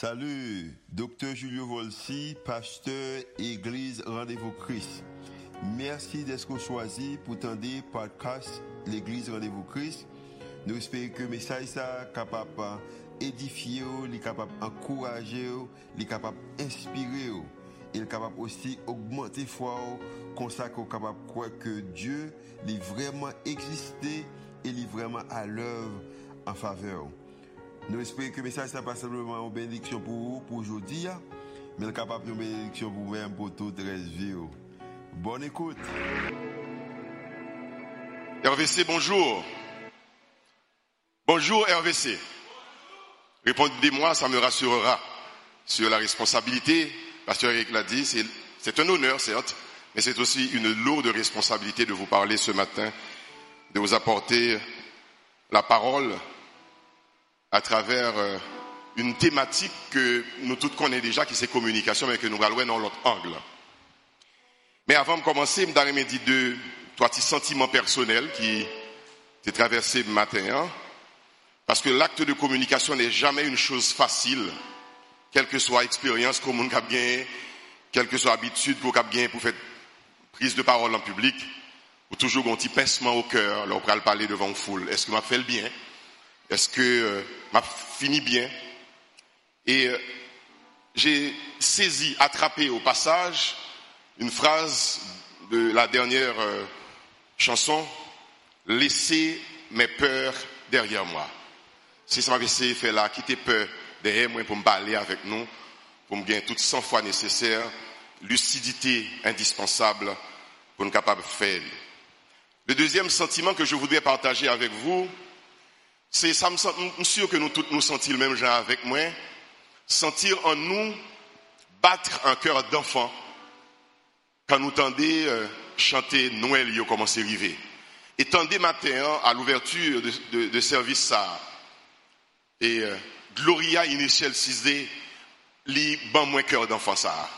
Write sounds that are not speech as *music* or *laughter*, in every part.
Salut, docteur Julio Volsi, pasteur Église Rendez-vous Christ. Merci d'être choisi pour tendre podcast l'Église Rendez-vous Christ. Nous espérons que le message est capable d'édifier, d'encourager, capable d'inspirer il est capable aussi d'augmenter foi, comme de croire que Dieu est vraiment existé et est vraiment à l'œuvre en faveur. Nous espérons que le message n'est pas simplement une bénédiction pour vous, pour aujourd'hui, mais il est capable de bénédiction pour vous-même, pour toute la vie. Bonne écoute. RVC, bonjour. Bonjour RVC. Répondez-moi, ça me rassurera sur la responsabilité Pasteur Eric l'a dit, c'est un honneur, certes, mais c'est aussi une lourde responsabilité de vous parler ce matin, de vous apporter la parole à travers euh, une thématique que nous tous connaissons déjà, qui c'est communication, mais que nous allons dans l'autre angle. Mais avant de commencer, je me dire deux, trois petits sentiments personnels qui s'est traversé ce matin, hein. parce que l'acte de communication n'est jamais une chose facile quelle que soit l'expérience que monde a quelle que soit l'habitude qu'on a pour faire prise de parole en public, ou toujours un petit pincement au cœur, là, on parler devant une foule. Est-ce que m'a fait le bien? Est-ce que euh, m'a fini bien? Et euh, j'ai saisi, attrapé au passage une phrase de la dernière euh, chanson, laissez mes peurs derrière moi. Si ça m'avait fait là, quitter peur derrière moi pour me parler avec nous, pour me gagner toute sang fois nécessaire, lucidité indispensable pour nous capables de faire. Le deuxième sentiment que je voudrais partager avec vous, c'est, ça me suis sûr que nous tous nous sentons le même genre avec moi, sentir en nous battre un cœur d'enfant quand nous tendez euh, chanter Noël, il commence à arriver. Et tendez matin à l'ouverture de, service ça. Et euh, Gloria initial 6D, lit ban moins cœur d'enfant ça.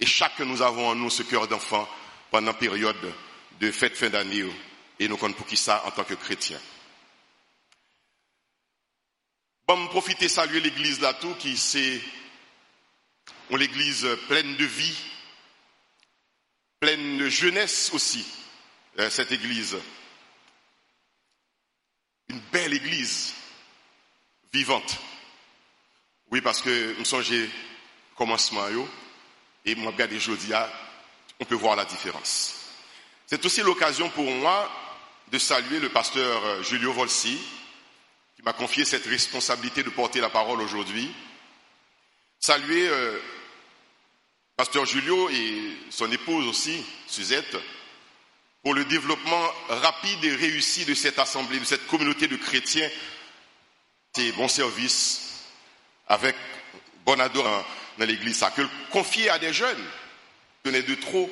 Et chaque nous avons en nous ce cœur d'enfant pendant la période de fête fin d'année et nous comptons pour qui ça en tant que chrétien. Bon, profiter saluer l'église là qui c'est l'église pleine de vie, pleine de jeunesse aussi, euh, cette église. Une belle église vivante. Oui, parce que nous sommes commencement et moi regarde aujourd'hui, on peut voir la différence. C'est aussi l'occasion pour moi de saluer le pasteur euh, Julio Volsi, qui m'a confié cette responsabilité de porter la parole aujourd'hui. Saluer euh, pasteur Julio et son épouse aussi, Suzette, pour le développement rapide et réussi de cette assemblée, de cette communauté de chrétiens. C'est bon service avec Bonador dans l'église, ça, que confier à des jeunes, n'est de trop,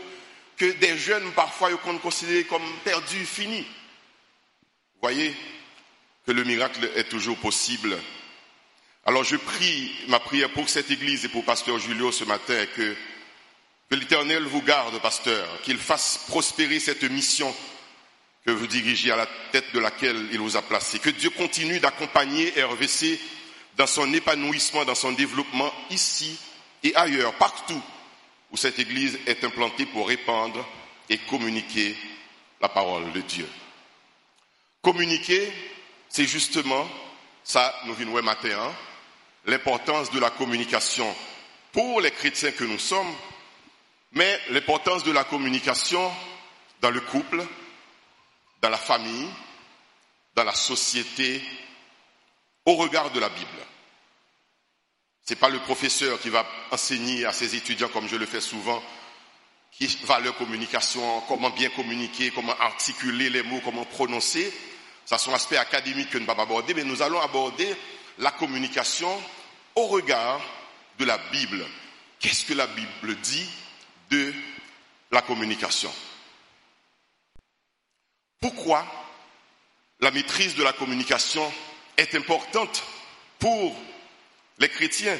que des jeunes parfois qu'on considère comme perdus, finis. Vous voyez que le miracle est toujours possible. Alors je prie ma prière pour cette église et pour pasteur Julio ce matin que, que l'Éternel vous garde, pasteur, qu'il fasse prospérer cette mission que vous dirigez à la tête de laquelle il vous a placé. Que Dieu continue d'accompagner RVC dans son épanouissement, dans son développement ici et ailleurs, partout où cette Église est implantée pour répandre et communiquer la parole de Dieu. Communiquer, c'est justement, ça nous venons matin, hein, l'importance de la communication pour les chrétiens que nous sommes, mais l'importance de la communication dans le couple, dans la famille, dans la société au regard de la Bible. Ce n'est pas le professeur qui va enseigner à ses étudiants, comme je le fais souvent, qui va leur communication, comment bien communiquer, comment articuler les mots, comment prononcer. Ça, c'est un aspect académique que nous ne pas aborder, mais nous allons aborder la communication au regard de la Bible. Qu'est-ce que la Bible dit de la communication? Pourquoi la maîtrise de la communication est importante pour les chrétiens?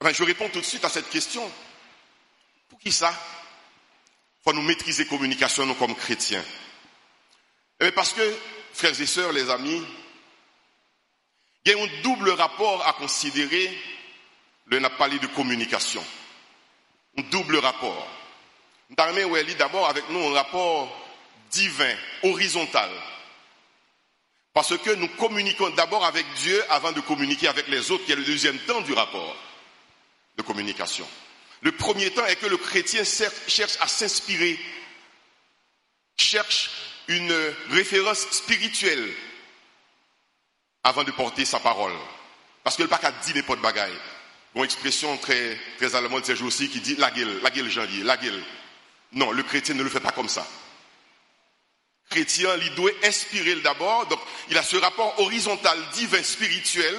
Je réponds tout de suite à cette question. Pour qui ça? Faut nous maîtriser la communication nous comme chrétiens. Eh parce que, frères et sœurs, les amis, il y a un double rapport à considérer le n'a parlé de communication. Un double rapport. Nous lit d'abord avec nous un rapport divin, horizontal. Parce que nous communiquons d'abord avec Dieu avant de communiquer avec les autres, qui est le deuxième temps du rapport de communication. Le premier temps est que le chrétien cherche à s'inspirer, cherche une référence spirituelle avant de porter sa parole. Parce que le pas qu'à dire les potes bagaille. Bon expression très, très allemande ces jours-ci qui dit la gueule, la gueule janvier, la gueule. Non, le chrétien ne le fait pas comme ça. Chrétien, il doit inspirer d'abord, donc il a ce rapport horizontal, divin, spirituel,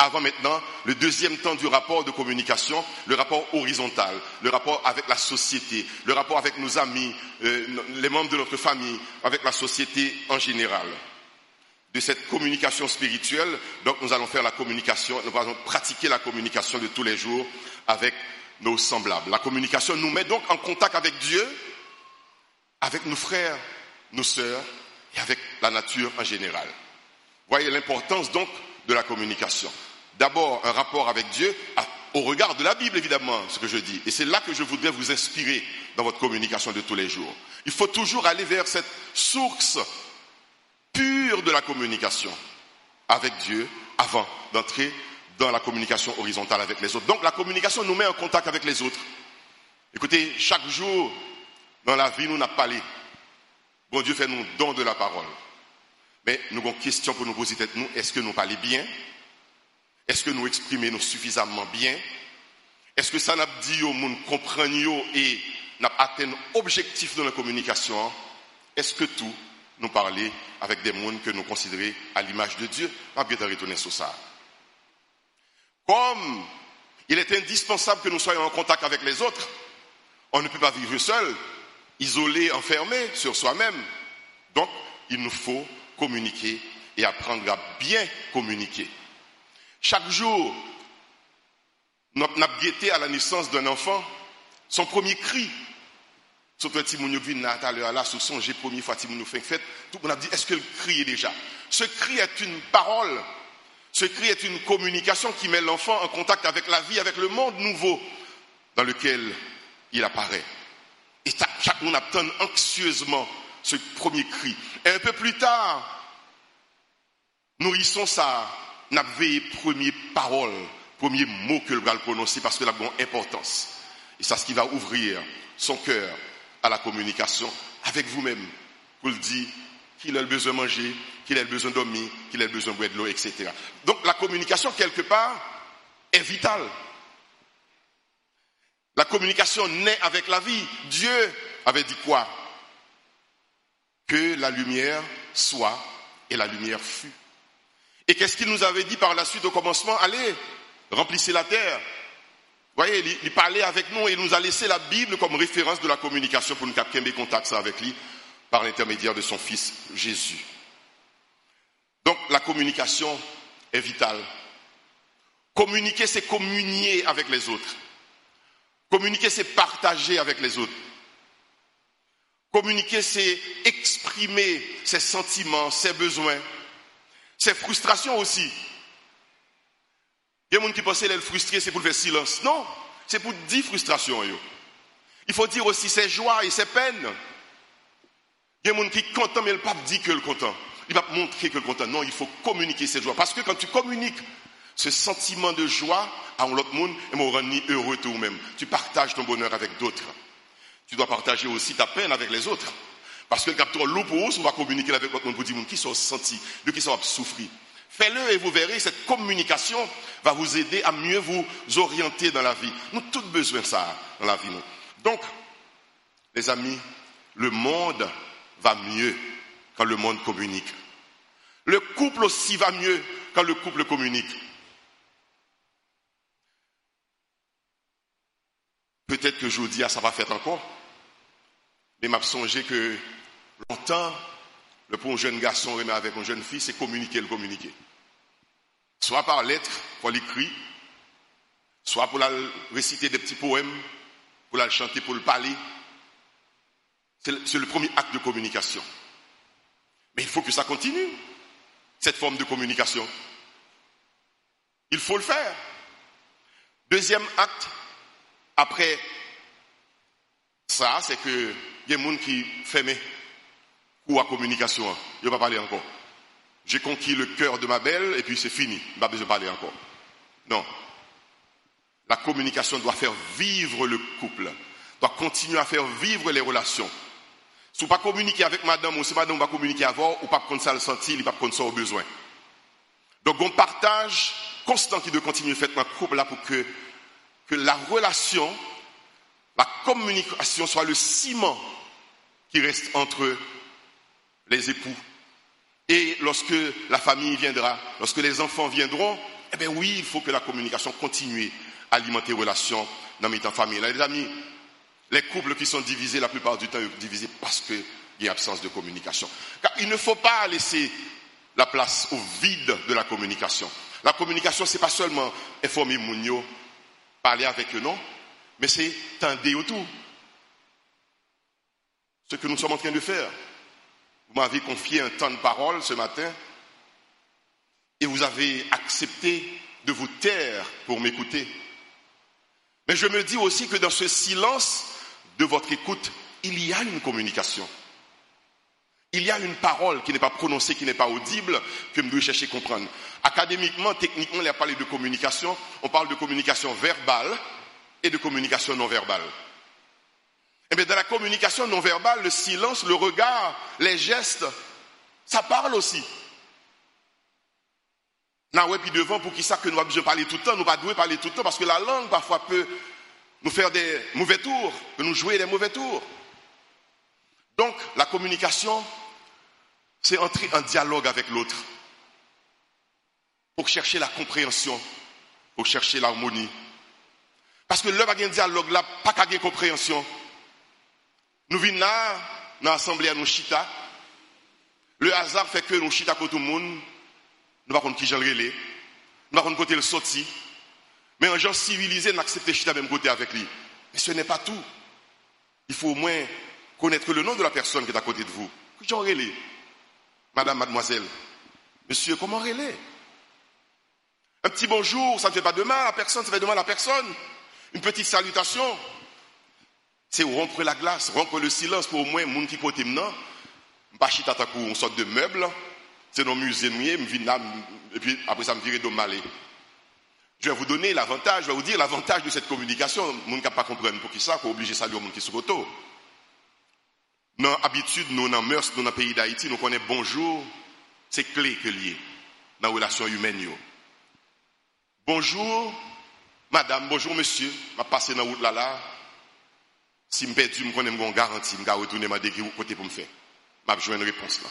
avant maintenant le deuxième temps du rapport de communication, le rapport horizontal, le rapport avec la société, le rapport avec nos amis, euh, les membres de notre famille, avec la société en général. De cette communication spirituelle, donc nous allons faire la communication, nous allons pratiquer la communication de tous les jours avec nos semblables. La communication nous met donc en contact avec Dieu, avec nos frères, nos sœurs et avec la nature en général. Voyez l'importance donc de la communication d'abord un rapport avec Dieu au regard de la Bible, évidemment, ce que je dis. Et c'est là que je voudrais vous inspirer dans votre communication de tous les jours. Il faut toujours aller vers cette source pure de la communication avec Dieu avant d'entrer dans la communication horizontale avec les autres. Donc la communication nous met en contact avec les autres. Écoutez, chaque jour dans la vie, nous n'a pas parlé. Bon Dieu fait nous don de la parole. Mais nous avons une question pour nous poser. Est-ce que nous parlons bien? Est-ce que nous exprimons suffisamment bien? Est-ce que ça n'a dit au monde comprendre et n'a atteint objectif dans la communication? Est-ce que tout nous parler avec des mondes que nous considérons à l'image de Dieu? On bien retourner sur ça. Comme il est indispensable que nous soyons en contact avec les autres, on ne peut pas vivre seul, isolé, enfermé sur soi-même. Donc, il nous faut communiquer et apprendre à bien communiquer. Chaque jour, nous avons à la naissance d'un enfant son premier cri. Petit là, sur son fois fête, tout le monde a dit, est-ce que le cri est déjà? Ce cri est une parole. Ce cri est une communication qui met l'enfant en contact avec la vie, avec le monde nouveau dans lequel il apparaît. Et chaque monde attend anxieusement ce premier cri. Et un peu plus tard, nourrissons ça n'a veillé premier parole, premier mot que le va prononcer parce que la bonne importance. Et c'est ce qui va ouvrir son cœur à la communication avec vous-même pour le dire qu'il a besoin de manger, qu'il a besoin de qu'il a besoin de boire de l'eau, etc. Donc la communication, quelque part, est vitale. La communication naît avec la vie. Dieu avait dit quoi? Que la lumière soit et la lumière fut. Et qu'est-ce qu'il nous avait dit par la suite au commencement Allez, remplissez la terre. Voyez, il, parlait avec nous et il nous a laissé la Bible comme référence de la communication pour nous capter des contacts avec lui par l'intermédiaire de son fils Jésus. Donc la communication est vitale. Communiquer, c'est communier avec les autres. Communiquer, c'est partager avec les autres. Communiquer, c'est exprimer ses sentiments, ses besoins, c'est frustration aussi. Il y a des gens qui pensent qu'elle frustrée, c'est pour faire silence. Non, c'est pour dire frustration. Il faut dire aussi ses joies et ses peines. Il y a des gens qui sont contents, mais le pape dit que le content. Il va montrer que le content. Non, il faut communiquer ses joies. Parce que quand tu communiques ce sentiment de joie à l'autre monde, et rend heureux toi-même. Tu partages ton bonheur avec d'autres. Tu dois partager aussi ta peine avec les autres. Parce que le capteur loup pour on va communiquer avec votre monde pour dire qui sont sentis, de qui sont souffrir. Faites-le et vous verrez, cette communication va vous aider à mieux vous orienter dans la vie. Nous avons tous besoin de ça dans la vie. Donc, les amis, le monde va mieux quand le monde communique. Le couple aussi va mieux quand le couple communique. Peut-être que je vous dis, ah, ça va faire encore. Mais m'a songé que Longtemps, le pour un jeune garçon remet avec une jeune fille, c'est communiquer, le communiquer. Soit par lettre, pour l'écrit, soit pour la réciter des petits poèmes, pour la chanter, pour le parler. C'est le premier acte de communication. Mais il faut que ça continue, cette forme de communication. Il faut le faire. Deuxième acte, après ça, c'est que il y a des gens qui ferment ou à communication. Il ne va pas parler encore. J'ai conquis le cœur de ma belle et puis c'est fini. Il pas besoin de parler encore. Non. La communication doit faire vivre le couple, doit continuer à faire vivre les relations. Si vous ne communiquer avec madame ou si madame va communiquer avant, ou pas comme ça le sentir, il pas comme ça au besoin. Donc on partage constant qui doit continuer faire un couple là pour que, que la relation, la communication soit le ciment qui reste entre les époux. Et lorsque la famille viendra, lorsque les enfants viendront, eh bien oui, il faut que la communication continue à alimenter les relations dans les famille. Là, les amis, les couples qui sont divisés, la plupart du temps, sont divisés parce qu'il y a absence de communication. Car il ne faut pas laisser la place au vide de la communication. La communication, ce n'est pas seulement informer Mounio, parler avec eux, non, mais c'est tendre autour. Ce que nous sommes en train de faire. Vous m'avez confié un temps de parole ce matin et vous avez accepté de vous taire pour m'écouter. Mais je me dis aussi que dans ce silence de votre écoute, il y a une communication. Il y a une parole qui n'est pas prononcée, qui n'est pas audible, que nous devons chercher à comprendre. Académiquement, techniquement, il a parlé de communication. On parle de communication verbale et de communication non verbale. Eh bien, dans la communication non verbale, le silence, le regard, les gestes, ça parle aussi. Non, ouais, puis devant, pour qui ça que nous avons besoin de parler tout le temps, nous pas parler tout le temps, parce que la langue, parfois, peut nous faire des mauvais tours, peut nous jouer des mauvais tours. Donc, la communication, c'est entrer en dialogue avec l'autre, pour chercher la compréhension, pour chercher l'harmonie. Parce que l'heure a un dialogue là, pas qu'à compréhension. Nous venons là, dans l'assemblée à nous chita. Le hasard fait que nous chita pour tout le monde. Nous ne savons pas qui j'en relais. Nous ne savons pas côté le sorti. Mais un genre civilisé n'accepte chita même côté avec lui. Mais ce n'est pas tout. Il faut au moins connaître le nom de la personne qui est à côté de vous. Qui relais Madame, mademoiselle. Monsieur, comment relais? Un petit bonjour, ça ne fait pas de mal à personne, ça fait de mal à personne. Une petite salutation, c'est rompre la glace, rompre le silence pour au moins moun qui côté chita une sorte de meuble, c'est dans le musée et puis après ça me virer de malé. Je vais vous donner l'avantage, je vais vous dire l'avantage de cette communication. Moun ne pas comprendre pour qui ça, qu'on obligé saluer moun qui sont auto. Dans l'habitude, nous, dans mœurs, dans le pays d'Haïti, nous connaissons bonjour, c'est clé que lié dans la relation humaine. Bonjour, madame, bonjour, monsieur, je passé dans la route là, si je perds, je une garantie, je vais retourner ma dégré côté pour me faire. Je vais une réponse là.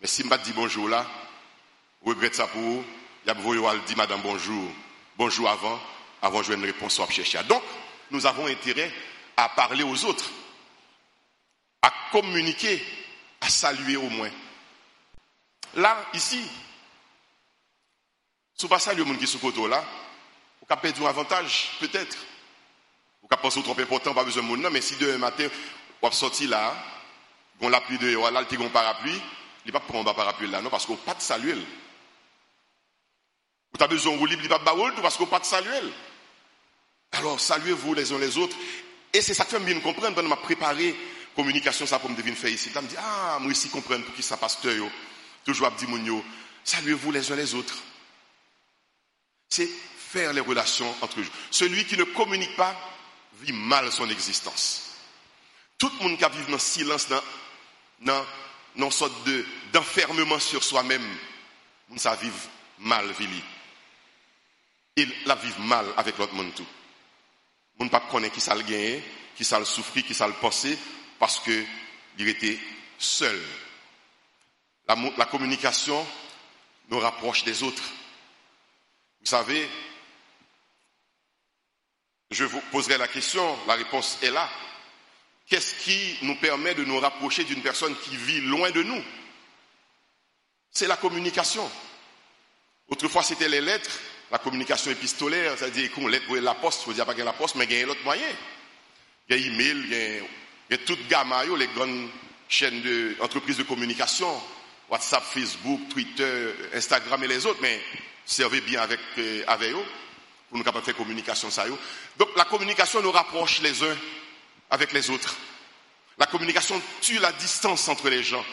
Mais si je ne dis bonjour là, je regrette ça pour vous. A besoin dire madame bonjour. Bonjour avant, avant de jouer une réponse à chercher. Donc, nous avons intérêt à parler aux autres, à communiquer, à saluer au moins. Là, ici, si vous ne saluez les gens qui sont là, vous avez perdu un avantage, peut-être. Vous pouvez penser trop important, pas besoin de monde, mais si demain matin, vous sorti là, vous la pluie de là, vous un parapluie, il ne pas prendre un parapluie là, non, parce qu'on pas de saluer. Vous avez besoin de vous libre, il pas de parce qu'on pas de saluer. Alors, saluez-vous les uns les autres. Et c'est ça que fait bien comprendre, quand m'a préparé communication, ça pour me devenir faire ici. Je me dit, ah, moi ici comprendre pour qui ça pasteur, toujours à dire, saluez-vous les uns les autres. C'est faire les relations entre eux. Celui qui ne communique pas, vit mal son existence. Tout le monde qui vit dans le silence, dans, dans, une sorte d'enfermement sur soi-même, ça vit mal, vili. Il la vit mal avec l'autre monde tout. ne pas qui ça le gagner, qui ça le souffrir, qui ça le penser, parce que il était seul. La communication nous rapproche des autres. Vous savez, je vous poserai la question, la réponse est là. Qu'est-ce qui nous permet de nous rapprocher d'une personne qui vit loin de nous? C'est la communication. Autrefois, c'était les lettres, la communication épistolaire, c'est-à-dire qu'on lettre la poste, il faut dire pas qu'il la poste, mais il y a un autre moyen. Il y a email, il y a, il y a gamme, les grandes chaînes d'entreprises de, de communication, WhatsApp, Facebook, Twitter, Instagram et les autres, mais servez bien avec, euh, avec eux. Pour nous capables de faire communication ça. Donc la communication nous rapproche les uns avec les autres. La communication tue la distance entre les gens,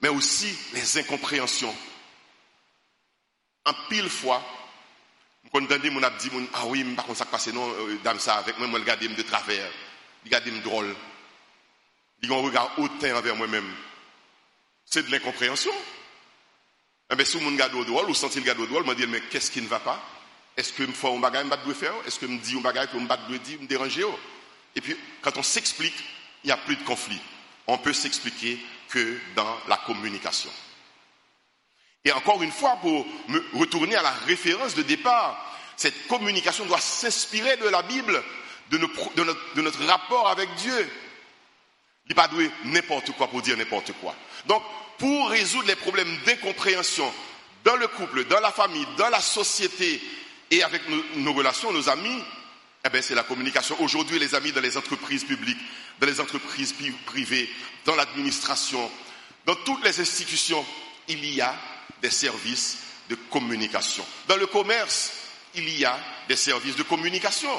mais aussi les incompréhensions. En pile fois, quand on mon dit ah oui, par contre ça passe non euh, dame ça avec moi, moi regarder de travers, regarder drôle. Il un regard hautain envers moi-même. C'est de l'incompréhension. Mais eh si mon regarde drôle ou senti le garde drôle, me dit mais qu'est-ce qui ne va pas? Est-ce que me fait un bagage me doit faire? Est-ce que me dit un bagage que me doit dire me déranger Et puis quand on s'explique, il n'y a plus de conflit. On peut s'expliquer que dans la communication. Et encore une fois, pour me retourner à la référence de départ, cette communication doit s'inspirer de la Bible, de, notre, rapport avec Dieu. Il n'est pas n'importe quoi pour dire n'importe quoi. Donc, pour résoudre les problèmes d'incompréhension dans le couple, dans la famille, dans la société et avec nos, relations, nos amis, eh bien, c'est la communication. Aujourd'hui, les amis, dans les entreprises publiques, dans les entreprises privées, dans l'administration, dans toutes les institutions, il y a des services de communication. Dans le commerce, il y a des services de communication.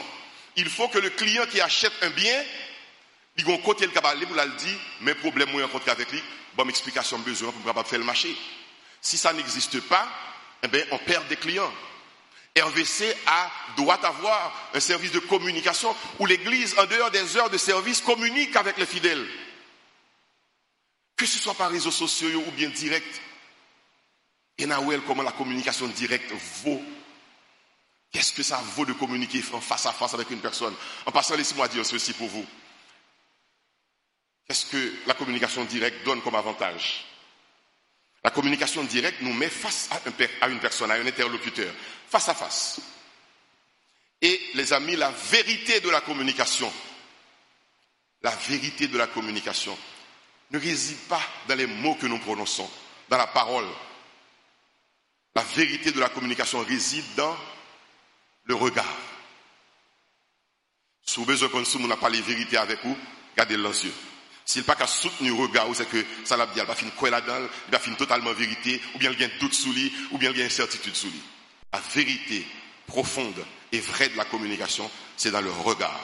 Il faut que le client qui achète un bien, il a côté le cabaret pour le dire, mes problèmes moi rencontré avec lui, bonne explication besoin pour capable faire le marché. Si ça n'existe pas, eh bien, on perd des clients. RVC a, doit avoir un service de communication où l'Église, en dehors des heures de service, communique avec les fidèles. Que ce soit par réseaux sociaux ou bien direct. Et Nawel, comment la communication directe vaut? Qu'est-ce que ça vaut de communiquer face à face avec une personne? En passant, laissez-moi dire ceci pour vous. Qu'est-ce que la communication directe donne comme avantage? La communication directe nous met face à, une personne, à un interlocuteur, face à face. Et les amis, la vérité de la communication, la vérité de la communication ne réside pas dans les mots que nous prononçons, dans la parole, la vérité de la communication réside dans le regard. Si vous besoin qu'on n'a pas les vérités avec vous, gardez le yeux. S'il pas qu'à soutenir le regard, c'est que ça l'a dit, il va finir quoi là-dedans, il va finir totalement vérité, ou bien il y a un doute sous lui, ou bien il y a une incertitude sous lui. La vérité profonde et vraie de la communication, c'est dans le regard.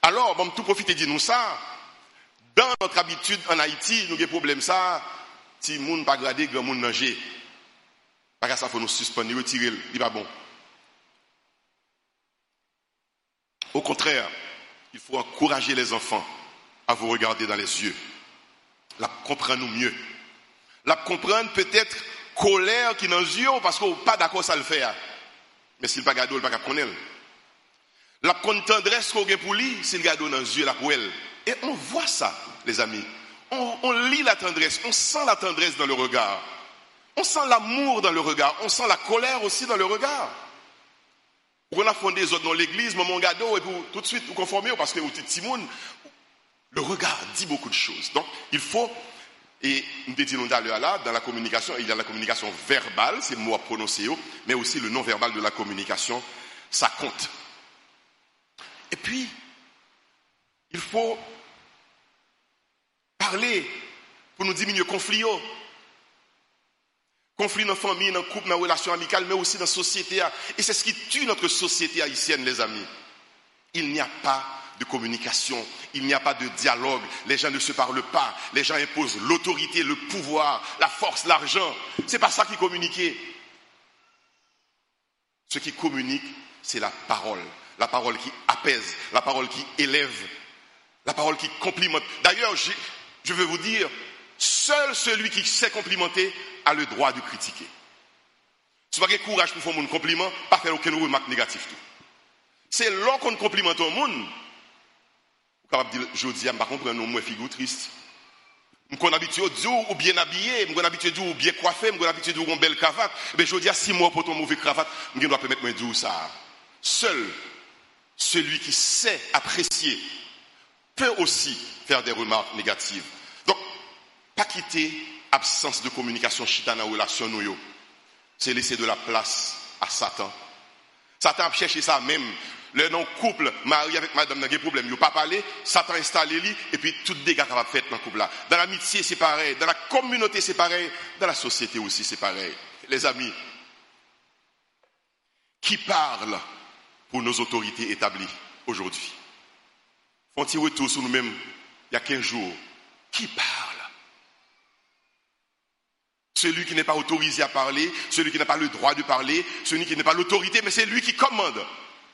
Alors, bon, tout profiter de nous ça. Dans notre habitude en Haïti, nous avons des problèmes ça. Si monde pas gradé, grand monde nager. Parce ça, faut nous suspendre, retirer, il va bon. Au contraire, il faut encourager les enfants à vous regarder dans les yeux. La comprendre mieux. La comprendre peut-être colère qui dans les yeux parce qu'on n'est pas d'accord ça le faire. Mais s'il pas gardé, il pas connaître. La tendresse qu'on a pour lui, s'il garde dans les yeux, la pour elle. Et on voit ça, les amis. On, lit la tendresse, on sent la tendresse dans le regard. On sent l'amour dans le regard, on sent la colère aussi dans le regard. On a fondé les autres dans l'église, mon gado, et pour tout de suite vous conformer, parce que vous êtes le regard dit beaucoup de choses. Donc, il faut, et nous disons d'ailleurs là, dans la communication, il y a la communication verbale, c'est le mot à prononcer, mais aussi le non-verbal de la communication, ça compte. Et puis, il faut parler pour nous diminuer le conflit. Conflit dans la famille, dans le couple, dans la relation amicale, mais aussi dans la société. Et c'est ce qui tue notre société haïtienne, les amis. Il n'y a pas de communication, il n'y a pas de dialogue, les gens ne se parlent pas, les gens imposent l'autorité, le pouvoir, la force, l'argent. C'est pas ça qui communique. Ce qui communique, c'est la parole. La parole qui apaise, la parole qui élève, la parole qui complimente. D'ailleurs, je veux vous dire, seul celui qui sait complimenter a le droit de critiquer. Si vous avez courage pour faire un compliment, pas faire aucune remarque négative. C'est là qu'on complimente au monde. Capable dire, je dis, je ne comprends pas, moi, figure triste. Je suis habitué à dire ou bien habillé, je suis habitué à dire bien coiffé, je suis habitué à dire une belle cravate. Mais je dis, six mois pour ton mauvais cravate, je dois permettre de dire ça. Seul celui qui sait apprécier peut aussi faire des remarques négatives. Donc, pas quitter absence de communication chitana relation nous c'est laisser de la place à Satan. Satan a cherché ça même. Le non couple, mari avec madame n'a pas de problème. Il pas parlé, Satan installe lui et puis tout dégâts qu'il va faire dans le couple là. Dans l'amitié, c'est pareil. Dans la communauté, c'est pareil. Dans la société aussi, c'est pareil. Les amis, qui parle pour nos autorités établies aujourd'hui? Font-ils retour sur nous-mêmes il y a 15 jours Qui parle? Celui qui n'est pas autorisé à parler, celui qui n'a pas le droit de parler, celui qui n'est pas l'autorité, mais c'est lui qui commande.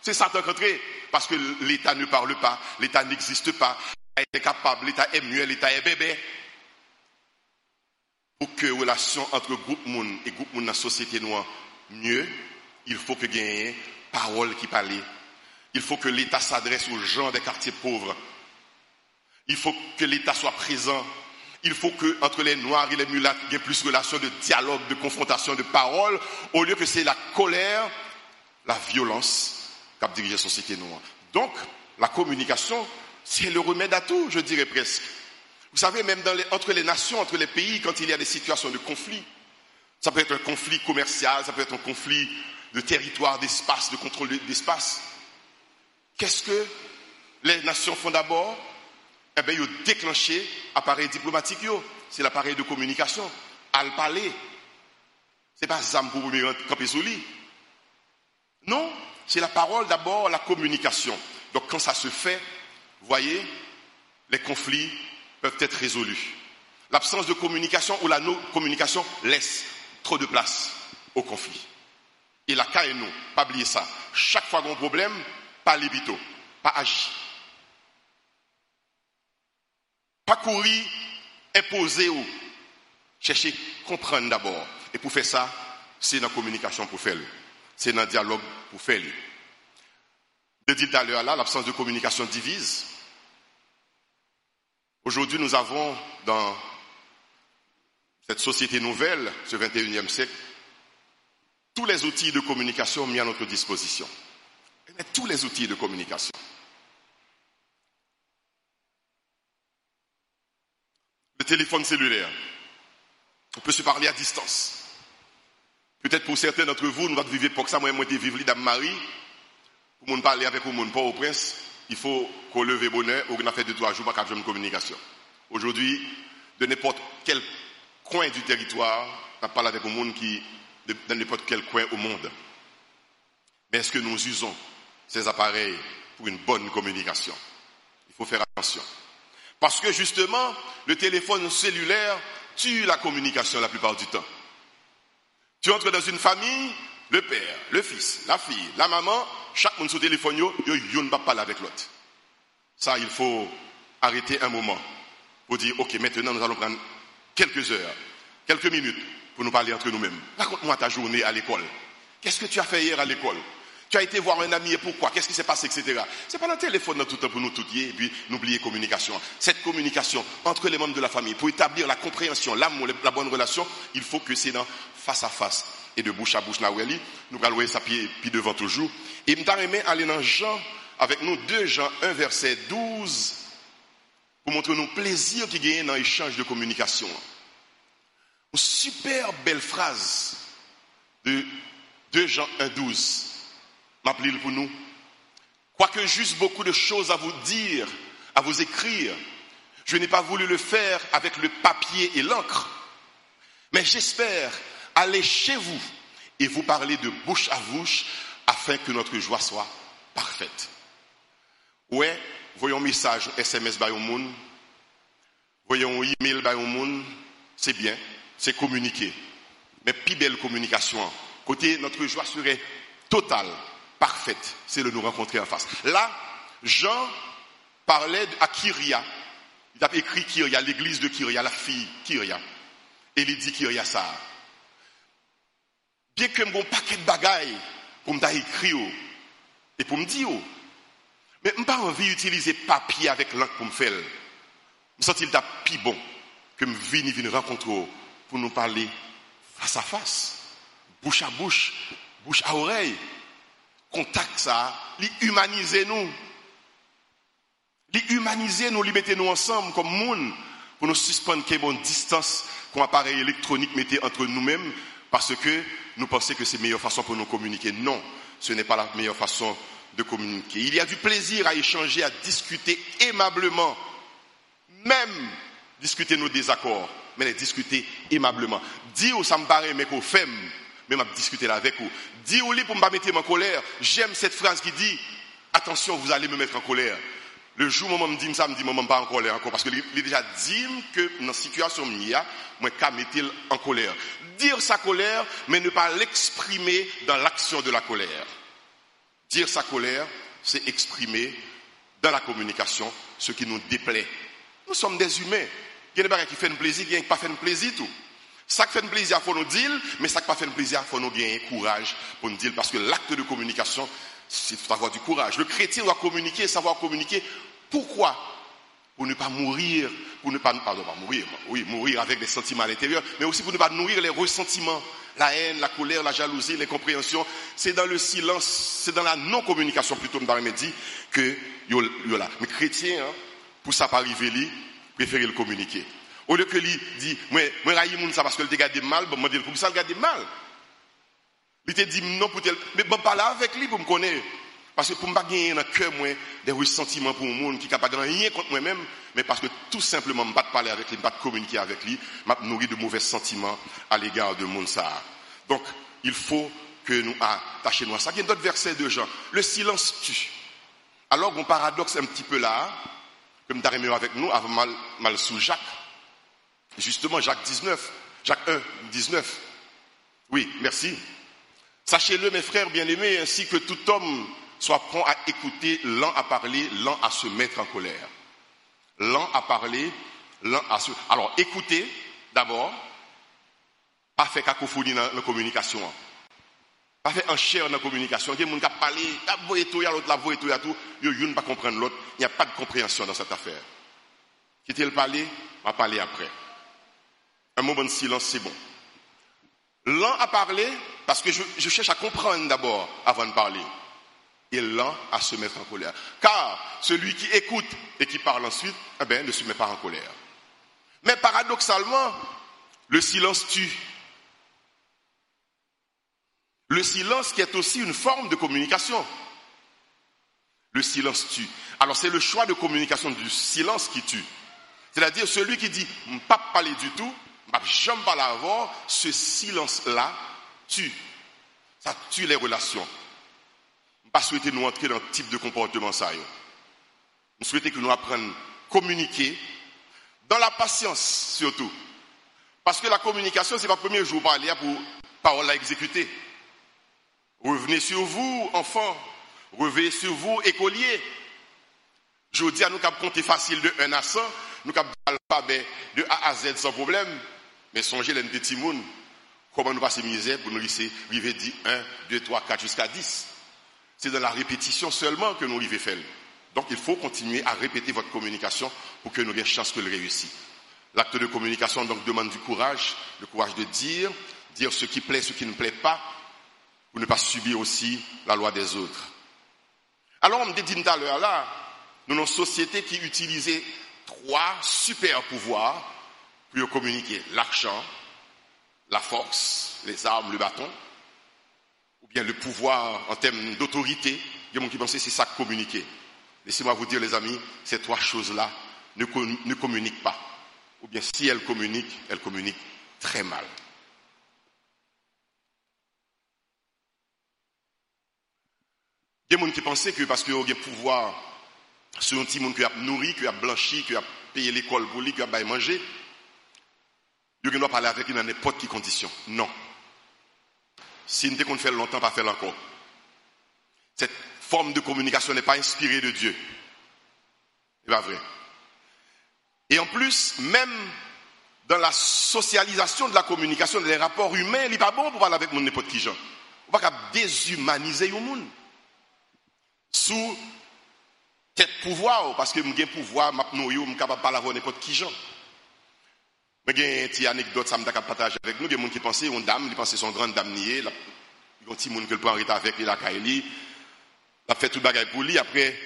C'est ça rencontré. Parce que l'État ne parle pas, l'État n'existe pas, l'État est capable, l'État est mieux, l'État est bébé. Pour que la relation entre groupe et groupe monde dans la société noire mieux, il faut que ait parole qui parle. Il faut que l'État s'adresse aux gens des quartiers pauvres. Il faut que l'État soit présent. Il faut que entre les Noirs et les Mulattes, il y ait plus de relations de dialogue, de confrontation, de parole, au lieu que c'est la colère, la violence société. Donc, la communication, c'est le remède à tout, je dirais presque. Vous savez, même entre les nations, entre les pays, quand il y a des situations de conflit, ça peut être un conflit commercial, ça peut être un conflit de territoire, d'espace, de contrôle d'espace. Qu'est-ce que les nations font d'abord? Eh bien, ils ont déclenché l'appareil diplomatique, c'est l'appareil de communication. À le parler. Ce n'est pas Zam pour Non, c'est la parole d'abord, la communication. Donc quand ça se fait, vous voyez, les conflits peuvent être résolus. L'absence de communication ou la non-communication laisse trop de place au conflit. Et la cas est nous, pas oublier ça. Chaque fois qu'on a un problème, pas libito, pas agir. Pas courir, imposer ou chercher comprendre d'abord. Et pour faire ça, c'est la communication pour faire. C'est le dialogue pour faire. Je dis tout à l'heure là, l'absence de communication divise. Aujourd'hui, nous avons dans cette société nouvelle, ce 21e siècle, tous les outils de communication mis à notre disposition. tous les outils de communication. Le téléphone cellulaire. On peut se parler à distance. Peut-être pour certains d'entre vous, nous allons vivre pour ça, moi, moi, je vivre dans Marie. Pour nous parler avec le monde, pas au prince, il faut qu'on leve bonheur ou qu'on a fait deux, trois jours pour une communication. Aujourd'hui, de n'importe quel coin du territoire, on parle avec un monde qui, dans n'importe quel coin au monde. Mais est-ce que nous usons ces appareils pour une bonne communication? Il faut faire attention. Parce que justement, le téléphone cellulaire tue la communication la plupart du temps. Tu entres dans une famille, le père, le fils, la fille, la maman, chaque monde sur téléphone, yo, yo, ne va pas avec l'autre. Ça, il faut arrêter un moment pour dire, ok, maintenant nous allons prendre quelques heures, quelques minutes pour nous parler entre nous-mêmes. Raconte-moi ta journée à l'école. Qu'est-ce que tu as fait hier à l'école? Tu as été voir un ami et pourquoi? Qu'est-ce qui s'est passé, etc. C'est pas le téléphone dans tout temps pour nous tout et puis n'oublier communication. Cette communication entre les membres de la famille, pour établir la compréhension, l'amour, la bonne relation, il faut que c'est dans face à face et de bouche à bouche. Nous allons ça pied, puis devant toujours. Et nous aller dans Jean, avec nous, 2 Jean 1, verset 12, pour montrer nous plaisir qui gagne dans l'échange de communication. Une super belle phrase de 2 Jean 1, 12. M'appelez pour nous? Quoique juste beaucoup de choses à vous dire, à vous écrire, je n'ai pas voulu le faire avec le papier et l'encre. Mais j'espère aller chez vous et vous parler de bouche à bouche afin que notre joie soit parfaite. Ouais, voyons message SMS by monde, voyons email by monde, c'est bien, c'est communiquer. Mais plus belle communication, côté notre joie serait totale, parfaite, c'est de nous rencontrer en face. Là, Jean parlait à Kyria. Il a écrit Kyria, l'église de Kyria, la fille Kyria. Et il dit Kyria ça. Bien que mon paquet de bagailles pour me écrit et pour me dire, mais je n'ai pas envie d'utiliser papier avec l'encre pour me faire. Je sens plus bon que me venir rencontrer pour nous parler face à face, bouche à bouche, bouche à oreille. Contact ça, humaniser nous. humaniser nous, les mettre nous ensemble comme monde pour nous suspendre qu'il bonne distance qu'un appareil électronique mettait entre nous-mêmes parce que nous pensons que c'est la meilleure façon pour nous communiquer. Non, ce n'est pas la meilleure façon de communiquer. Il y a du plaisir à échanger, à discuter aimablement, même discuter nos désaccords, mais discuter aimablement. Dire ça me paraît, mais qu'on fait, mais m'a discuté là avec vous. Dis ou pour me mettre en colère. J'aime cette phrase qui dit, attention, vous allez me mettre en colère. Le jour où maman me dit ça, me dit maman pas en colère encore parce que il a déjà dit que dans la situation mia, moi qu'à mettre en colère. Dire sa colère mais ne pas l'exprimer dans l'action de la colère. Dire sa colère, c'est exprimer dans la communication ce qui nous déplaît. Nous sommes des humains. Il y a des gens qui font plaisir, il y a qui pas plaisir tout. Ça qui fait plaisir, il faut nous dire, mais ça qui pas fait plaisir, il faut nous gagner courage pour nous dire, parce que l'acte de communication, c'est avoir du courage. Le chrétien doit communiquer, savoir communiquer. Pourquoi Pour ne pas mourir, pour ne pas, pardon, pas mourir, oui, mourir avec des sentiments à l'intérieur, mais aussi pour ne pas nourrir les ressentiments, la haine, la colère, la jalousie, l'incompréhension. C'est dans le silence, c'est dans la non-communication plutôt, me dit, que yo, là. Mais chrétien, hein, pour ça pas arriver, lui, le communiquer. Au lieu que lui dit, moi, moi, raïs ça parce que le gardé mal, bon, moi, pour ça, le garder mal. Il te dit non pour tel. Mais bon, parler avec lui pour me connaître. Parce que pour ne pas gagner dans le cœur, moi, des ressentiments pour le monde qui n'est capable de rien contre moi-même, mais parce que tout simplement, je ne pas parler avec lui, ne pas communiquer avec lui, je nourrir de mauvais sentiments à l'égard de monde. Donc, il faut que nous attachions à ça. Il y a d'autres versets de Jean. Le silence tue. Alors, mon paradoxe un petit peu là, comme t'as avec nous, avant mal, mal sous Jacques. Justement, Jacques 19. Jacques 1, 19. Oui, merci. Sachez-le, mes frères bien-aimés, ainsi que tout homme soit prompt à écouter, lent à parler, lent à se mettre en colère. Lent à parler, lent à se... Alors, écoutez, d'abord, pas fait cacophonie dans la communication. Pas fait en chair dans la communication. Il y a des gens qui parlent, la voix et tout, l'autre, la voix et tout, tout. Il y a ne pas comprendre l'autre. Il n'y a pas de compréhension dans cette affaire. Quittez le parler, va parler après. Un moment de silence, c'est bon. Lent à parler, parce que je, cherche à comprendre d'abord avant de parler. Et lent à se mettre en colère. Car celui qui écoute et qui parle ensuite, eh ben, ne se met pas en colère. Mais paradoxalement, le silence tue. Le silence qui est aussi une forme de communication. Le silence tue. Alors c'est le choix de communication du silence qui tue. C'est-à-dire celui qui dit, pas parler du tout, jamais pas l'avoir, ce silence-là tue. Ça tue les relations. Pas souhaiter nous entrer dans ce type de comportement ça. Je souhaite que nous apprenions à communiquer dans la patience surtout. Parce que la communication, ce n'est pas le premier jour parler pour parole à exécuter. Revenez sur vous, enfants. Revenez sur vous, écoliers. Je dis à nous qu'à compter facile de 1 à 100, nous qu'à l'alphabet de A à Z sans problème. Mais songez les petits comment nous passer misère pour nous laisser vivre 1, 2, 3, 4 jusqu'à 10. C'est dans la répétition seulement que nous arrivons faire. Donc il faut continuer à répéter votre communication pour que nous ayons chance de le réussir. L'acte de communication donc demande du courage, le courage de dire, dire ce qui plaît, ce qui ne plaît pas, pour ne pas subir aussi la loi des autres. Alors on me dit à l'heure là, nous avons une qui utilisait trois super pouvoirs pour communiquer l'argent, la force, les armes, le bâton, ou bien le pouvoir en termes d'autorité. Il y a des gens qui pensent que c'est ça communiquer. Laissez-moi vous dire, les amis, ces trois choses-là ne, ne communiquent pas. Ou bien si elles communiquent, elles communiquent très mal. Il y a des gens qui pensent que parce qu'ils ont un pouvoir sur un petit monde qui a nourri, qui a blanchi, qui a payé l'école pour lui, qui a manger, il doit parler avec lui dans n'importe quelle condition. Non. Si nous qu'on fait longtemps, pas faire encore. Cette forme de communication n'est pas inspirée de Dieu. C'est pas vrai. Et en plus, même dans la socialisation de la communication, des rapports humains, il n'est pas bon pour parler avec n'importe qui gens. On pas déshumaniser le monde. Sous tête pouvoir, parce que j'ai pouvoir, je suis capable de parler avec n'importe qui gens. Mais il y a une petite anecdote, ça me partager avec nous. Il y a des gens qui pensent, une dame, ils pensent son grande dame niée. Il y a un petit monde qui prend arrêter avec lui, la Il a fait tout le bagage pour lui. Après,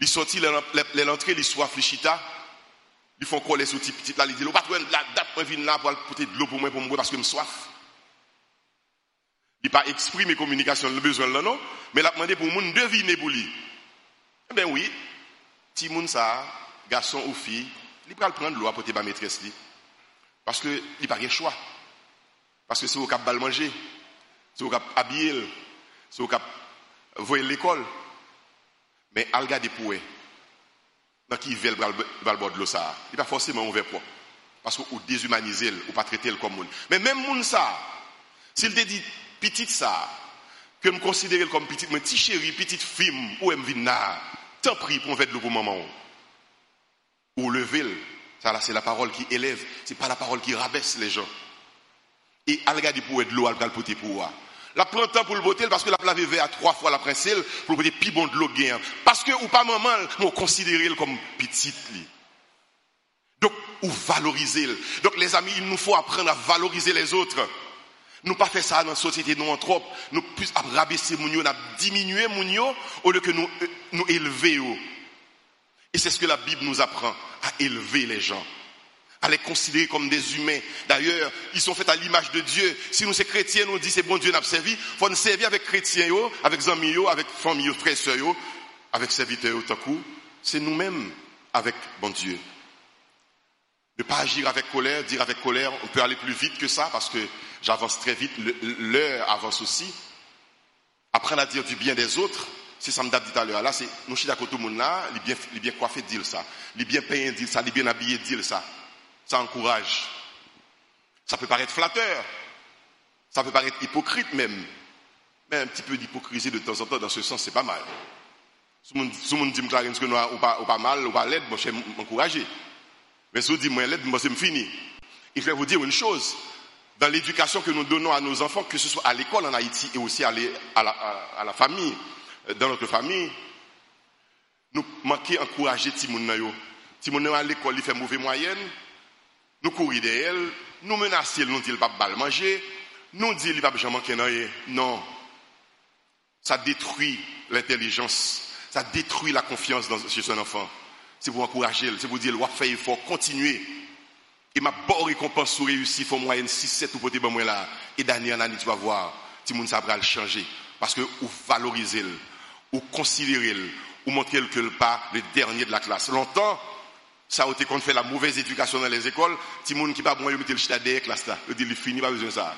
il sorti, l'entrée, il soit flichita. Ils font coller sous petit petit là. Il dit, pas la date, moi, viens là pour apporter de l'eau pour moi, pour moi, parce que je soif. Il pas exprimé communication, le besoin là, non? Mais il a demandé pour le monde deviner pour lui. Eh bien oui, petit monde ça, garçon ou fille, il peut prendre l'eau à porter ma maîtresse. Lui. Parce qu'il n'y a pas de choix. Parce que c'est au cap de manger. si vous habiller, si vous voir l'école, mais al garder pour. Dans qui veulent le bord de l'eau ça. Il pas forcément ouvert pour. Parce que vous déshumanisez, ou pas traiter le comme monde. Mais même monde ça, s'il te dit petit ça, que me considère comme petit, mais petit chéri, petite fille, ou me vient tant pris pour faire de maman. Ou lever, ça là c'est la parole qui élève, c'est pas la parole qui rabaisse les gens. Et al garder pour de l'eau, al pour pour la prend temps pour le botter parce que la lavé à trois fois la princesse pour le plus bon de l'eau gain. Parce que ou pas maman, on considère comme petite Donc, ou valoriser. Donc, les amis, il nous faut apprendre à valoriser les autres. Nous pas faire ça dans la société nous en trop. Nous plus rabaisser nous diminuer nous au lieu que nous euh, nous élever. Et c'est ce que la Bible nous apprend à élever les gens à les considérer comme des humains. D'ailleurs, ils sont faits à l'image de Dieu. Si nous, ces chrétiens, nous dit c'est bon Dieu n'a servi, il faut nous servir avec chrétiens, avec amis, avec famille, frères, sœurs, avec serviteurs, tout C'est nous-mêmes avec bon Dieu. Ne pas agir avec colère, dire avec colère, on peut aller plus vite que ça parce que j'avance très vite, l'heure avance aussi. Apprendre à dire du bien des autres, c'est ça me dit tout à l'heure. Là, c'est, nous, d'accord tout le monde là, il bien, il bien dire ça, il bien payé dire ça, il bien habillé dire ça ça encourage. Ça peut paraître flatteur, ça peut paraître hypocrite même, mais un petit peu d'hypocrisie de temps en temps dans ce sens, c'est pas mal. Si monde dit que nous ou pas, ou pas mal, ou pas l'aide, moi je vais m'encourager. Mais si vous dites moi l'aide, moi c'est fini. Il faut vous dire une chose. Dans l'éducation que nous donnons à nos enfants, que ce soit à l'école en Haïti et aussi à, la, famille, dans notre famille, nous manquons d'encourager Timoun. Timoun à l'école, il fait mauvaise moyenne, nous courir derrière nous menacer, nous dire pas mal manger, nous dire qu'il va pas manquer rien. Non. Ça détruit l'intelligence, ça détruit la confiance dans, chez son enfant. C'est pour encourager, c'est pour dire, il faut continuer. Et ma bonne récompense sur réussir, il faut moyenne 6, 7 ou peut moi là. Et d'année en année, tu vas voir, le monde va le changer. Parce que vous valorisez, ou considérez, ou montrez que le pas le dernier de la classe. Longtemps, ça a été qu'on fait la mauvaise éducation dans les écoles, ti moun qui pas bon, il le chita derrière classe. Il dit, il finit, pas besoin de ça.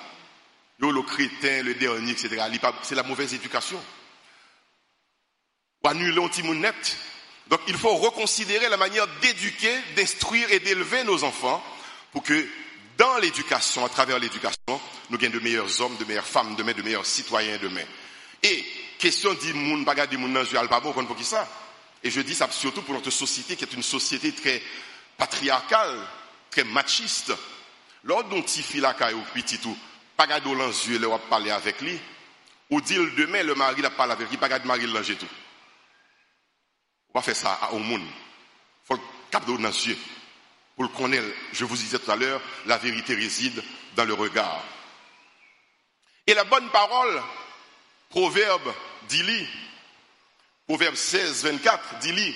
Yo, le crétin, le dernier, etc. C'est la mauvaise éducation. Ou annuler un petit net. Donc, il faut reconsidérer la manière d'éduquer, d'instruire et d'élever nos enfants pour que dans l'éducation, à travers l'éducation, nous gagnons de meilleurs hommes, de meilleures femmes demain, de meilleurs citoyens demain. Et, question dit moun, bagarre dit moun nan, je pas bon, pour qui ça? Et je dis ça surtout pour notre société qui est une société très patriarcale, très machiste. Lors d'un petit fil à ou petit tout, pas garder dans yeux, parler avec lui. Ou dire demain, le mari n'a pas avec lui, pas garder mari langer tout. On va faire ça au monde. Faut cap dans yeux. Pour le connaître, je vous disais tout à l'heure, la vérité réside dans le regard. Et la bonne parole, proverbe, dit-lui, Proverbe 16, 24, dit-lui,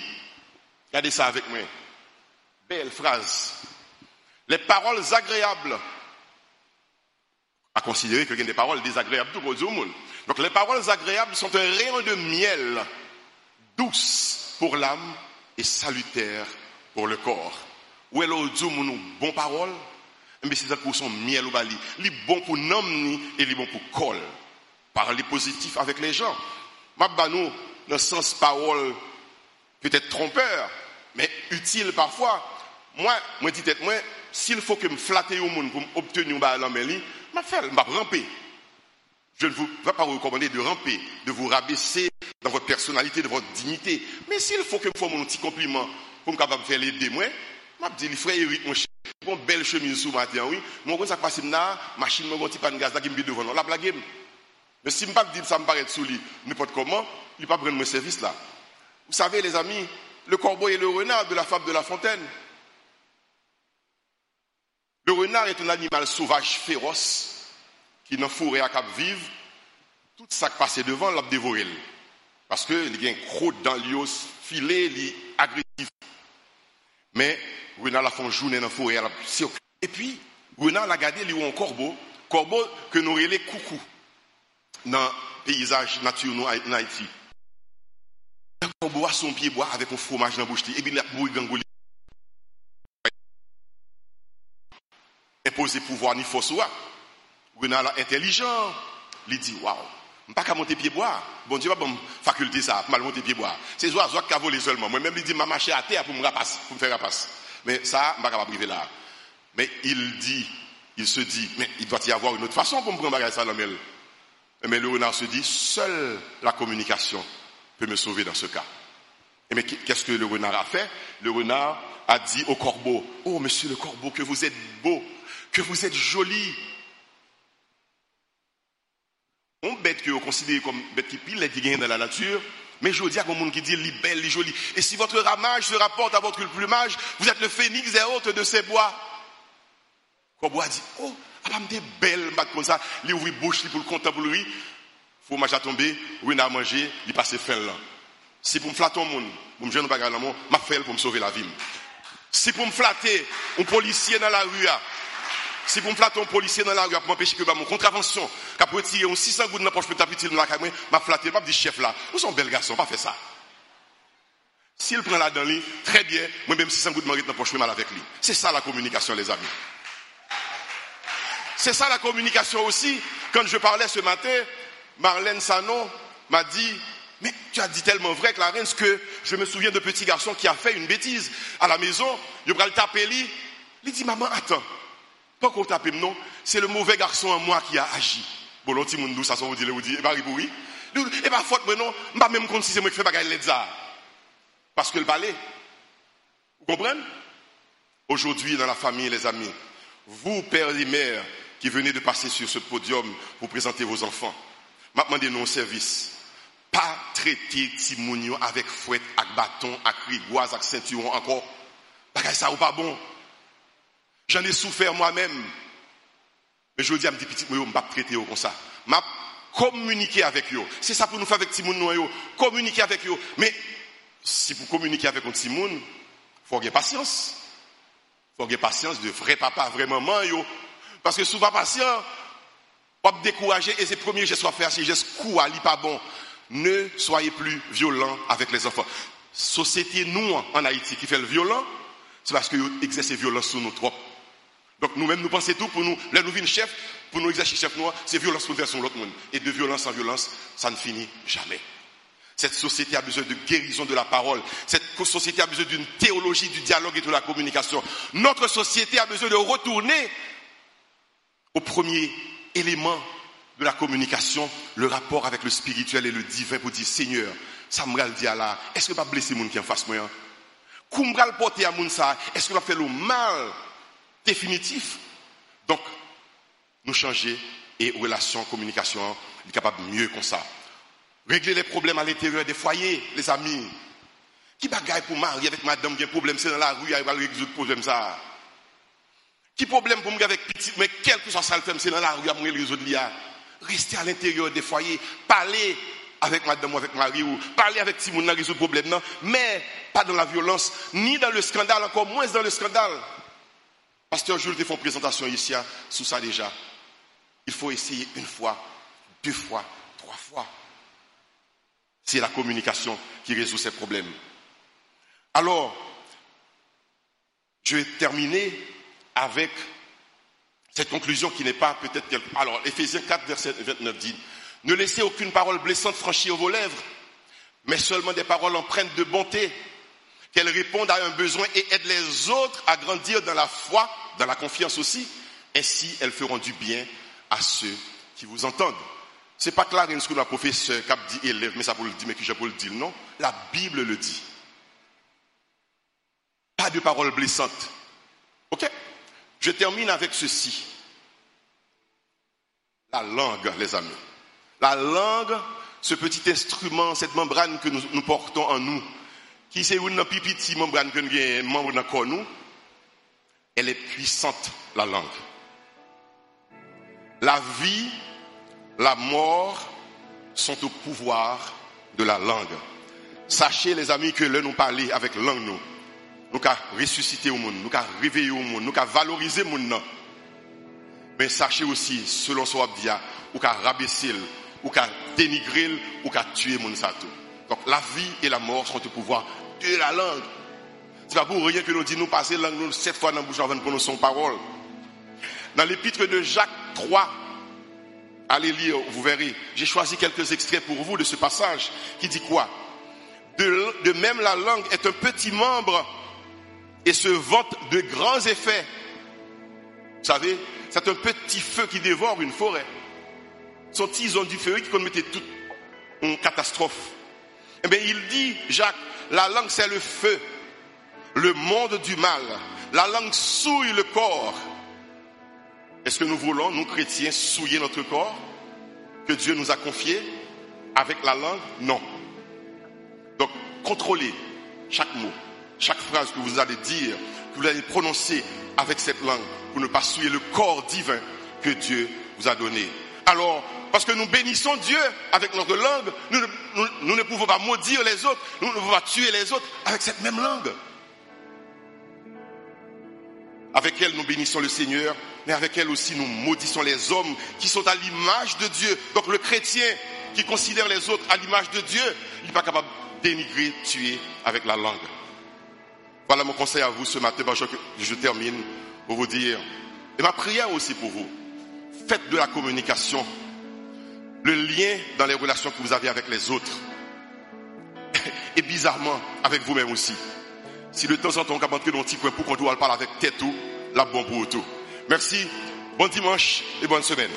regardez ça avec moi. Belle phrase. Les paroles agréables, à considérer qu'il y a des paroles désagréables tout le monde. Donc les paroles agréables sont un rayon de miel, douce pour l'âme et salutaire pour le corps. Où est bon parole? Mais c'est pour miel ou bali. Il bon pour l'homme et il bon pour le corps. Parler positif avec les gens. Mabbanou, dans le sens parole peut-être trompeur, mais utile parfois. Moi, moi dis moi, s'il faut que me flatter au monde pour obtenir un ballon, je faire, je ramper. Je ne vais pas vous recommander de ramper, de vous rabaisser dans votre personnalité, dans votre dignité. Mais s'il faut que me fasse mon petit compliment pour me capable faire l'aider, moi, je dis, frère Eric, mon cher, bon belle chemise sous matin, oui. Mon ça passe là, machine, mon petit pan de gaz là qui me devant, la blague. Mais si je ne pas dire ça me paraît sous lui, n'importe comment, il ne pas prendre mon service là. Vous savez, les amis, le corbeau et le renard de la fable de la fontaine. Le renard est un animal sauvage féroce qui n'a fourré à cap vive. Tout ça qui passe devant l'a dévoré. Parce qu'il y a un croûte dans l'eau, filet, il agressif. Mais renard la font journée dans la forêt. Et puis, renard l'a gardé, a un corbeau. Corbeau que nous les coucou dans le paysage naturel en Haïti. On boit son pied bois avec un fromage dans la bouche, et puis la bouille gangoli. Imposer pouvoir ni force. Renard intelligent, il dit, waouh, je pas qu'à monter pied bois. Bon Dieu, pas faculté ça, mal monter pied bois. C'est oiseaux qui volé seulement. Moi-même, il dit, m'a marché à terre pour me rapasse, pour me faire rapasse. Mais ça, je ne pas priver là. Mais il dit, il se dit, mais il doit y avoir une autre façon pour me prendre ça dans Mais le renard se dit, seule la communication peut me sauver dans ce cas. Mais qu'est-ce que le renard a fait? Le renard a dit au corbeau, oh monsieur le corbeau, que vous êtes beau, que vous êtes joli. On bête que vous considérez comme bête qui pile, qui gagne dans la nature, mais je dis à monde qui dit, li belle, li jolie. Et si votre ramage se rapporte à votre plumage, vous êtes le phénix et hôte de ces bois. Corbeau a dit, oh, ah, me belle, comme ça, il ouvre bouche pour le compter pour lui. Fromage a tombé, oui, a mangé, il passe fin là. Si pour me flatter monde, pour me jeune bagarre monde, m'a fait pour me sauver la vie. Si pour me flatter un policier dans la rue, si pour me flatter un policier dans la rue pour m'empêcher que mon contravention, pour tirer un 600 gouttes dans la poche pour taper dans la caméra, m'a flatté, pas dit chef là. Nous sommes belles garçons, pas fait ça? S'il prend la dans lui, très bien, moi-même 600 gouttes dans la poche, je mal avec lui. C'est ça la communication, les amis. C'est ça la communication aussi. Quand je parlais ce matin, Marlène Sanon m'a dit, mais tu as dit tellement vrai, Clarence, que je me souviens de petit garçon qui a fait une bêtise à la maison. Il va le taper, lui. Il dit, maman, attends. Pas qu'on tape, non. C'est le mauvais garçon en moi qui a agi. Bon, l'autre, monde ça, vous dit, vous dit, et bah, oui. Et bah, faute, mais non, même compte si c'est moi qui fais bagaille les Parce que le balai. Vous comprenez? Aujourd'hui, dans la famille, les amis, vous, pères et mères, qui venez de passer sur ce podium pour présenter vos enfants, m'a demandé nos services pas traiter Timounio avec fouette, avec bâton, avec rigoise, avec ceinturon encore. Bagay ça ou pas bon? J'en ai souffert moi-même. Mais je dis à mes petits, je ne vais pas traiter comme ça. Je communiquer avec eux. C'est ça pour nous faire avec Timoun, communiquer avec eux. Mais si vous communiquez avec un Timoun, il faut avoir patience. Il faut avoir patience de vrai papa, vrai maman. Parce que souvent patient, pas décourager et c'est le premier geste à faire, c'est geste coup à pas bon ne soyez plus violents avec les enfants. Société, nous, en Haïti, qui fait le violent, c'est parce qu'ils exercent violence sur nous trop. Donc nous-mêmes, nous pensons tout pour nous, là nous chef, pour nous exercer chef noir, c'est violence pour sur l'autre monde. Et de violence en violence, ça ne finit jamais. Cette société a besoin de guérison de la parole. Cette société a besoin d'une théologie du dialogue et de la communication. Notre société a besoin de retourner au premier élément de la communication, le rapport avec le spirituel et le divin pour dire Seigneur, ça me dit là, est-ce que pas blesser moun qui en face moi? le porter à ça, est-ce que va fait le mal définitif? Donc, nous changer et relation, communication, est capable mieux comme ça. Régler les problèmes à l'intérieur des foyers, les amis. Qui bagaille pour marier avec madame qui a un problème, c'est dans la rue, elle va résoudre le problème ça. Qui problème pour me avec petit, mais quel que soit ça le c'est dans la rue, elle va résoudre l'IA rester à l'intérieur des foyers, parler avec madame ou avec Marie ou parler avec Simon résoudre le problème, non, mais pas dans la violence, ni dans le scandale, encore moins dans le scandale. Pasteur Jules te font présentation ici hein, sous ça déjà. Il faut essayer une fois, deux fois, trois fois. C'est la communication qui résout ces problèmes. Alors, je vais terminer avec cette conclusion qui n'est pas peut-être quelque... Alors, Ephésiens 4, verset 29 dit, ne laissez aucune parole blessante franchir vos lèvres, mais seulement des paroles empreintes de bonté, qu'elles répondent à un besoin et aident les autres à grandir dans la foi, dans la confiance aussi. Ainsi, elles feront du bien à ceux qui vous entendent. C'est pas clair que la professeur cap dit élève, mais ça pour le dire, mais que je peux le dire, non? La Bible le dit. Pas de paroles blessantes. Ok? Je termine avec ceci. La langue, les amis. La langue, ce petit instrument, cette membrane que nous, portons en nous, qui c'est une petite membrane que nous avons dans nous, elle est puissante, la langue. La vie, la mort sont au pouvoir de la langue. Sachez, les amis, que là nous parler avec langue, nous, nous avons ressuscité au monde, nous avons réveillé au monde, nous avons valorisé le monde. Mais sachez aussi, selon ce dia, ou avons rabaissé, ou avons dénigré, ou avons tué le monde. Donc la vie et la mort sont au pouvoir de la langue. Ce n'est pas pour rien que nous disons, nous passer la langue sept fois dans la bouche avant de prononcer son parole. Dans l'épître de Jacques 3, allez lire, vous verrez. J'ai choisi quelques extraits pour vous de ce passage qui dit quoi? De même la langue est un petit membre et se vante de grands effets. Vous savez, c'est un petit feu qui dévore une forêt. Son tison du feu qui commettait toute une catastrophe? Eh bien, il dit, Jacques, la langue c'est le feu, le monde du mal. La langue souille le corps. Est-ce que nous voulons, nous chrétiens, souiller notre corps que Dieu nous a confié avec la langue? Non. Donc, contrôlez chaque mot, chaque phrase que vous allez dire, que vous allez prononcer avec cette langue pour ne pas souiller le corps divin que Dieu vous a donné. Alors, parce que nous bénissons Dieu avec notre langue, nous, ne pouvons pas maudire les autres, nous ne pouvons pas tuer les autres avec cette même langue. Avec elle, nous bénissons le Seigneur, mais avec elle aussi, nous maudissons les hommes qui sont à l'image de Dieu. Donc le chrétien qui considère les autres à l'image de Dieu, il n'est pas capable de dénigrer, tuer avec la langue. Voilà mon conseil à vous ce matin, je, termine pour vous dire, et ma prière aussi pour vous, faites de la communication le lien dans les relations que vous avez avec les autres, *laughs* et bizarrement avec vous-même aussi. Si de temps en temps on capable dans un petit coin pour qu'on doit parler avec tête tout, la bon pour tout. Merci, bon dimanche et bonne semaine.